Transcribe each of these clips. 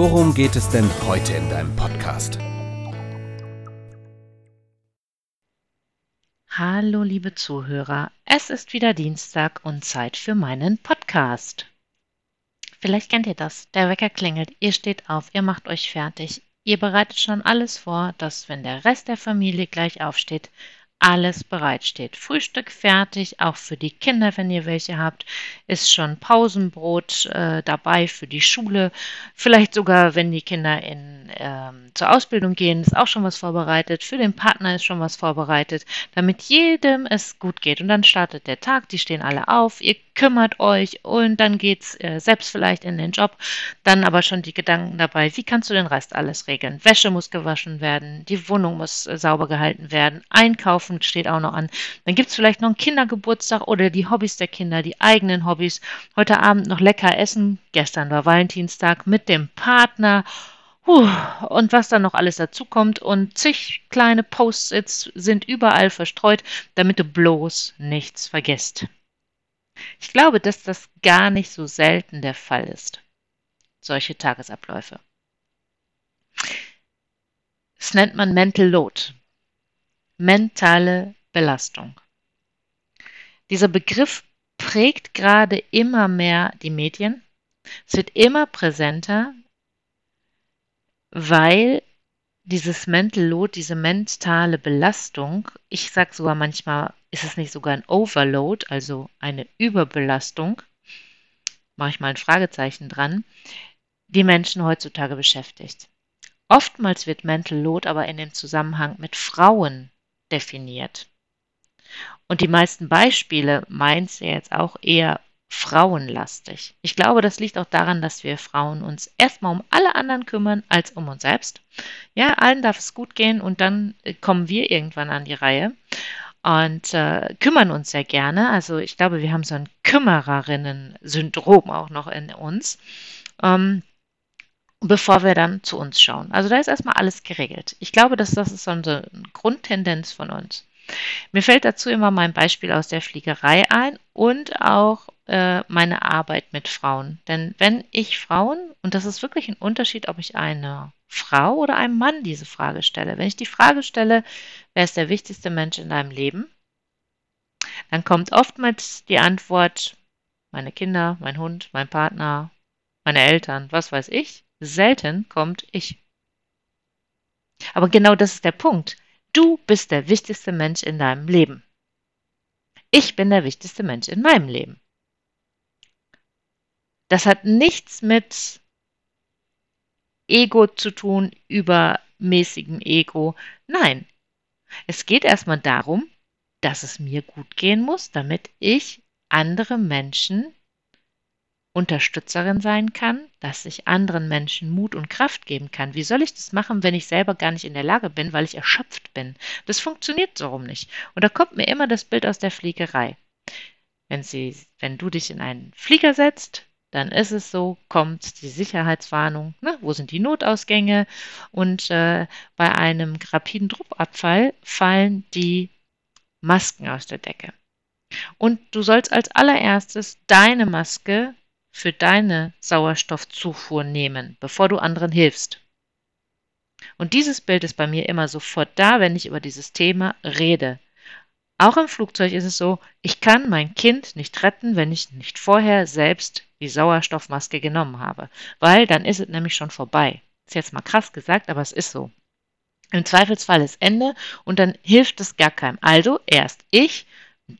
worum geht es denn heute in deinem Podcast? Hallo liebe Zuhörer, es ist wieder Dienstag und Zeit für meinen Podcast. Vielleicht kennt ihr das, der Wecker klingelt, ihr steht auf, ihr macht euch fertig, ihr bereitet schon alles vor, dass wenn der Rest der Familie gleich aufsteht, alles bereitsteht. Frühstück fertig, auch für die Kinder, wenn ihr welche habt, ist schon Pausenbrot äh, dabei für die Schule. Vielleicht sogar, wenn die Kinder in, ähm, zur Ausbildung gehen, ist auch schon was vorbereitet. Für den Partner ist schon was vorbereitet, damit jedem es gut geht. Und dann startet der Tag, die stehen alle auf, ihr kümmert euch und dann geht's äh, selbst vielleicht in den Job. Dann aber schon die Gedanken dabei, wie kannst du den Rest alles regeln? Wäsche muss gewaschen werden, die Wohnung muss äh, sauber gehalten werden, einkaufen steht auch noch an. Dann gibt's vielleicht noch einen Kindergeburtstag oder die Hobbys der Kinder, die eigenen Hobbys. Heute Abend noch lecker essen. Gestern war Valentinstag mit dem Partner. Und was dann noch alles dazu kommt und zig kleine Post-its sind überall verstreut, damit du bloß nichts vergisst. Ich glaube, dass das gar nicht so selten der Fall ist. Solche Tagesabläufe. Das nennt man Mental Load. Mentale Belastung. Dieser Begriff prägt gerade immer mehr die Medien. Es wird immer präsenter, weil dieses Mental Load, diese mentale Belastung, ich sage sogar manchmal, ist es nicht sogar ein Overload, also eine Überbelastung, mache ich mal ein Fragezeichen dran, die Menschen heutzutage beschäftigt. Oftmals wird Mental Load aber in dem Zusammenhang mit Frauen definiert. Und die meisten Beispiele meint sie jetzt auch eher frauenlastig. Ich glaube, das liegt auch daran, dass wir Frauen uns erstmal um alle anderen kümmern als um uns selbst. Ja, allen darf es gut gehen und dann äh, kommen wir irgendwann an die Reihe und äh, kümmern uns sehr gerne. Also ich glaube, wir haben so ein Kümmererinnen-Syndrom auch noch in uns. Ähm, bevor wir dann zu uns schauen. Also da ist erstmal alles geregelt. Ich glaube, dass das ist so eine Grundtendenz von uns. Mir fällt dazu immer mein Beispiel aus der Fliegerei ein und auch äh, meine Arbeit mit Frauen. Denn wenn ich Frauen, und das ist wirklich ein Unterschied, ob ich eine Frau oder einem Mann diese Frage stelle. Wenn ich die Frage stelle, wer ist der wichtigste Mensch in deinem Leben, dann kommt oftmals die Antwort, meine Kinder, mein Hund, mein Partner, meine Eltern, was weiß ich. Selten kommt ich. Aber genau das ist der Punkt. Du bist der wichtigste Mensch in deinem Leben. Ich bin der wichtigste Mensch in meinem Leben. Das hat nichts mit Ego zu tun, übermäßigem Ego. Nein, es geht erstmal darum, dass es mir gut gehen muss, damit ich andere Menschen Unterstützerin sein kann, dass ich anderen Menschen Mut und Kraft geben kann. Wie soll ich das machen, wenn ich selber gar nicht in der Lage bin, weil ich erschöpft bin? Das funktioniert so rum nicht. Und da kommt mir immer das Bild aus der Fliegerei. Wenn, sie, wenn du dich in einen Flieger setzt, dann ist es so, kommt die Sicherheitswarnung, ne, wo sind die Notausgänge und äh, bei einem rapiden Druckabfall fallen die Masken aus der Decke. Und du sollst als allererstes deine Maske für deine Sauerstoffzufuhr nehmen, bevor du anderen hilfst. Und dieses Bild ist bei mir immer sofort da, wenn ich über dieses Thema rede. Auch im Flugzeug ist es so, ich kann mein Kind nicht retten, wenn ich nicht vorher selbst die Sauerstoffmaske genommen habe, weil dann ist es nämlich schon vorbei. Ist jetzt mal krass gesagt, aber es ist so. Im Zweifelsfall ist Ende und dann hilft es gar keinem. Also erst ich,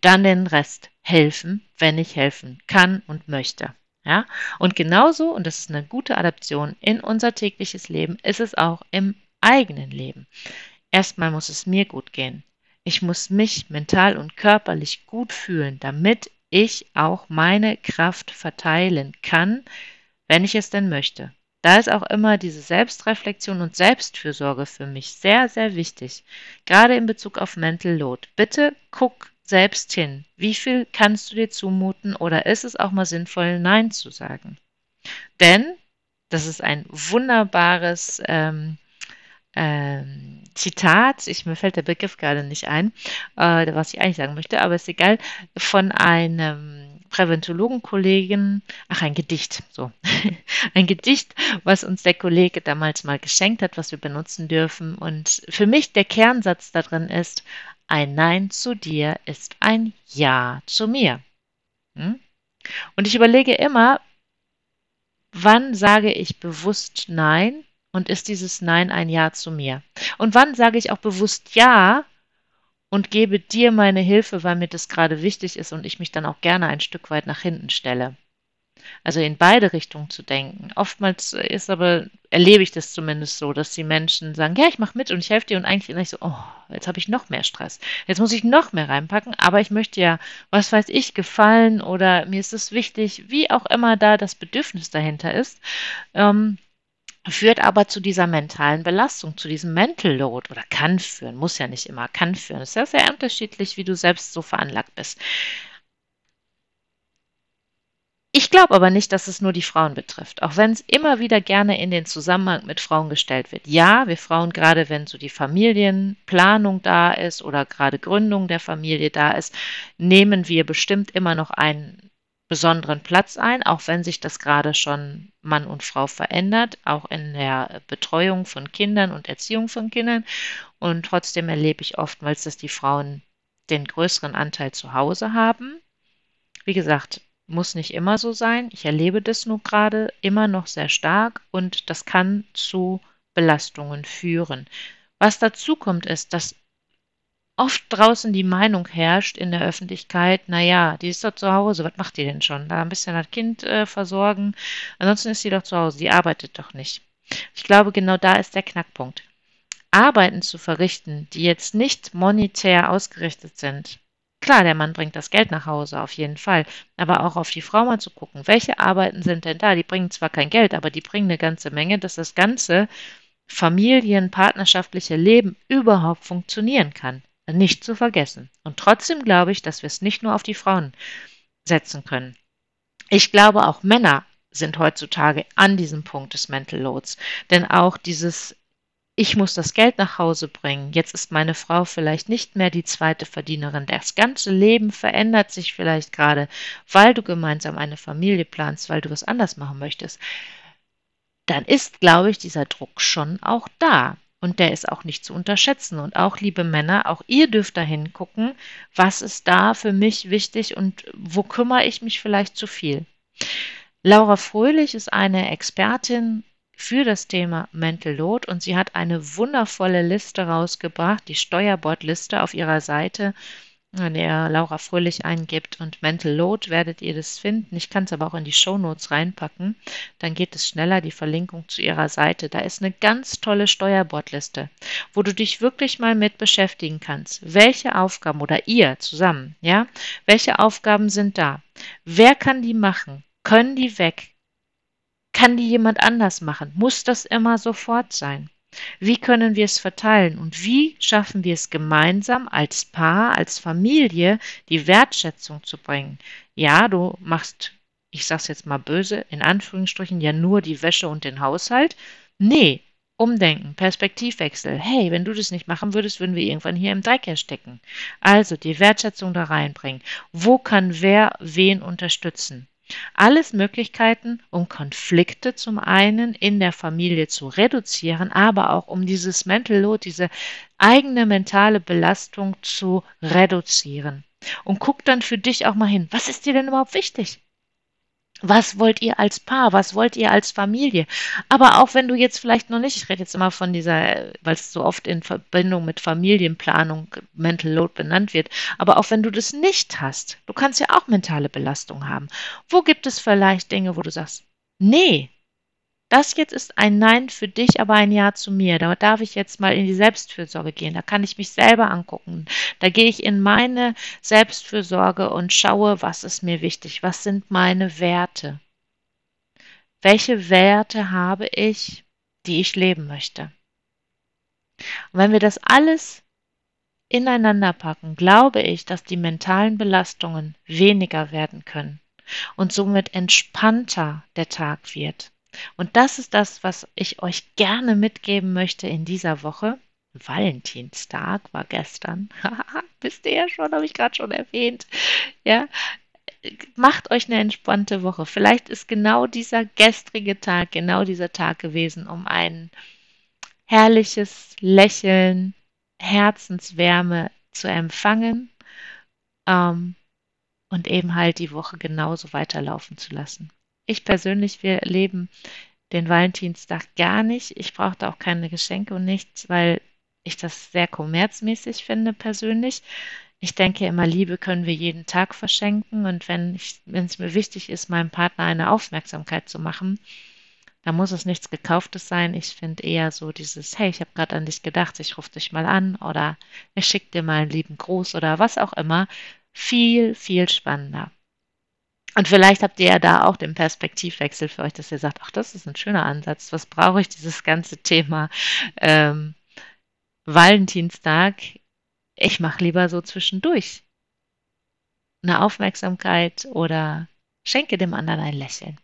dann den Rest helfen, wenn ich helfen kann und möchte. Ja? Und genauso, und das ist eine gute Adaption in unser tägliches Leben, ist es auch im eigenen Leben. Erstmal muss es mir gut gehen. Ich muss mich mental und körperlich gut fühlen, damit ich auch meine Kraft verteilen kann, wenn ich es denn möchte. Da ist auch immer diese Selbstreflexion und Selbstfürsorge für mich sehr, sehr wichtig. Gerade in Bezug auf Mental Load. Bitte guck selbst hin. Wie viel kannst du dir zumuten oder ist es auch mal sinnvoll, Nein zu sagen? Denn, das ist ein wunderbares ähm, ähm, Zitat, ich, mir fällt der Begriff gerade nicht ein, äh, was ich eigentlich sagen möchte, aber ist egal, von einem Präventologenkollegen, ach, ein Gedicht, so. ein Gedicht, was uns der Kollege damals mal geschenkt hat, was wir benutzen dürfen. Und für mich der Kernsatz da drin ist, ein Nein zu dir ist ein Ja zu mir. Hm? Und ich überlege immer, wann sage ich bewusst Nein und ist dieses Nein ein Ja zu mir? Und wann sage ich auch bewusst Ja und gebe dir meine Hilfe, weil mir das gerade wichtig ist und ich mich dann auch gerne ein Stück weit nach hinten stelle. Also in beide Richtungen zu denken. Oftmals ist aber, erlebe ich das zumindest so, dass die Menschen sagen, ja, ich mache mit und ich helfe dir und eigentlich ich so, oh, jetzt habe ich noch mehr Stress. Jetzt muss ich noch mehr reinpacken, aber ich möchte ja, was weiß ich, gefallen oder mir ist es wichtig, wie auch immer da das Bedürfnis dahinter ist. Ähm, führt aber zu dieser mentalen Belastung, zu diesem Mental Load oder kann führen, muss ja nicht immer, kann führen. Es ist ja sehr unterschiedlich, wie du selbst so veranlagt bist. Ich glaube aber nicht, dass es nur die Frauen betrifft, auch wenn es immer wieder gerne in den Zusammenhang mit Frauen gestellt wird. Ja, wir Frauen, gerade wenn so die Familienplanung da ist oder gerade Gründung der Familie da ist, nehmen wir bestimmt immer noch einen besonderen Platz ein, auch wenn sich das gerade schon Mann und Frau verändert, auch in der Betreuung von Kindern und Erziehung von Kindern. Und trotzdem erlebe ich oftmals, dass die Frauen den größeren Anteil zu Hause haben. Wie gesagt, muss nicht immer so sein. Ich erlebe das nur gerade immer noch sehr stark und das kann zu Belastungen führen. Was dazu kommt, ist, dass oft draußen die Meinung herrscht in der Öffentlichkeit, naja, die ist doch zu Hause, was macht die denn schon? Da ein bisschen das Kind äh, versorgen, ansonsten ist sie doch zu Hause, die arbeitet doch nicht. Ich glaube, genau da ist der Knackpunkt. Arbeiten zu verrichten, die jetzt nicht monetär ausgerichtet sind. Klar, der Mann bringt das Geld nach Hause, auf jeden Fall, aber auch auf die Frau mal zu gucken, welche Arbeiten sind denn da? Die bringen zwar kein Geld, aber die bringen eine ganze Menge, dass das ganze Familien, partnerschaftliche Leben überhaupt funktionieren kann nicht zu vergessen. Und trotzdem glaube ich, dass wir es nicht nur auf die Frauen setzen können. Ich glaube, auch Männer sind heutzutage an diesem Punkt des Mental Loads. Denn auch dieses ich muss das Geld nach Hause bringen. Jetzt ist meine Frau vielleicht nicht mehr die zweite Verdienerin. Das ganze Leben verändert sich vielleicht gerade, weil du gemeinsam eine Familie planst, weil du was anders machen möchtest. Dann ist, glaube ich, dieser Druck schon auch da. Und der ist auch nicht zu unterschätzen. Und auch, liebe Männer, auch ihr dürft da hingucken, was ist da für mich wichtig und wo kümmere ich mich vielleicht zu viel. Laura Fröhlich ist eine Expertin für das Thema Mental Load und sie hat eine wundervolle Liste rausgebracht, die Steuerbordliste auf ihrer Seite wenn ihr Laura Fröhlich eingibt und Mental Load, werdet ihr das finden. Ich kann es aber auch in die Show Notes reinpacken. Dann geht es schneller, die Verlinkung zu ihrer Seite. Da ist eine ganz tolle Steuerbordliste, wo du dich wirklich mal mit beschäftigen kannst. Welche Aufgaben oder ihr zusammen, ja? Welche Aufgaben sind da? Wer kann die machen? Können die weg? Kann die jemand anders machen? Muss das immer sofort sein? Wie können wir es verteilen und wie schaffen wir es gemeinsam als Paar, als Familie, die Wertschätzung zu bringen? Ja, du machst, ich sag's jetzt mal böse, in Anführungsstrichen ja nur die Wäsche und den Haushalt. Nee, Umdenken, Perspektivwechsel. Hey, wenn du das nicht machen würdest, würden wir irgendwann hier im Dreck erstecken. Also die Wertschätzung da reinbringen. Wo kann wer wen unterstützen? Alles Möglichkeiten, um Konflikte zum einen in der Familie zu reduzieren, aber auch um dieses Mental Load, diese eigene mentale Belastung zu reduzieren. Und guck dann für dich auch mal hin, was ist dir denn überhaupt wichtig? Was wollt ihr als Paar? Was wollt ihr als Familie? Aber auch wenn du jetzt vielleicht noch nicht, ich rede jetzt immer von dieser, weil es so oft in Verbindung mit Familienplanung, Mental Load benannt wird, aber auch wenn du das nicht hast, du kannst ja auch mentale Belastung haben. Wo gibt es vielleicht Dinge, wo du sagst, nee, das jetzt ist ein Nein für dich, aber ein Ja zu mir. Da darf ich jetzt mal in die Selbstfürsorge gehen. Da kann ich mich selber angucken. Da gehe ich in meine Selbstfürsorge und schaue, was ist mir wichtig, was sind meine Werte. Welche Werte habe ich, die ich leben möchte? Und wenn wir das alles ineinander packen, glaube ich, dass die mentalen Belastungen weniger werden können und somit entspannter der Tag wird. Und das ist das, was ich euch gerne mitgeben möchte in dieser Woche. Valentinstag war gestern. Wisst ihr ja schon, habe ich gerade schon erwähnt. Ja, macht euch eine entspannte Woche. Vielleicht ist genau dieser gestrige Tag, genau dieser Tag gewesen, um ein herrliches Lächeln, Herzenswärme zu empfangen ähm, und eben halt die Woche genauso weiterlaufen zu lassen. Ich persönlich, wir leben den Valentinstag gar nicht. Ich brauchte auch keine Geschenke und nichts, weil ich das sehr kommerzmäßig finde persönlich. Ich denke immer, Liebe können wir jeden Tag verschenken und wenn, es mir wichtig ist, meinem Partner eine Aufmerksamkeit zu machen, da muss es nichts Gekauftes sein. Ich finde eher so dieses, hey, ich habe gerade an dich gedacht, ich rufe dich mal an oder ich schicke dir mal einen lieben Gruß oder was auch immer. Viel, viel spannender. Und vielleicht habt ihr ja da auch den Perspektivwechsel für euch, dass ihr sagt, ach, das ist ein schöner Ansatz. Was brauche ich dieses ganze Thema ähm, Valentinstag? Ich mache lieber so zwischendurch eine Aufmerksamkeit oder schenke dem anderen ein Lächeln.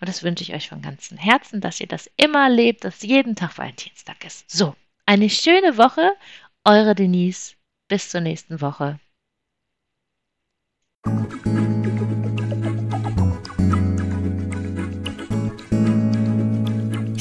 Und das wünsche ich euch von ganzem Herzen, dass ihr das immer lebt, dass jeden Tag Valentinstag ist. So, eine schöne Woche. Eure Denise. Bis zur nächsten Woche.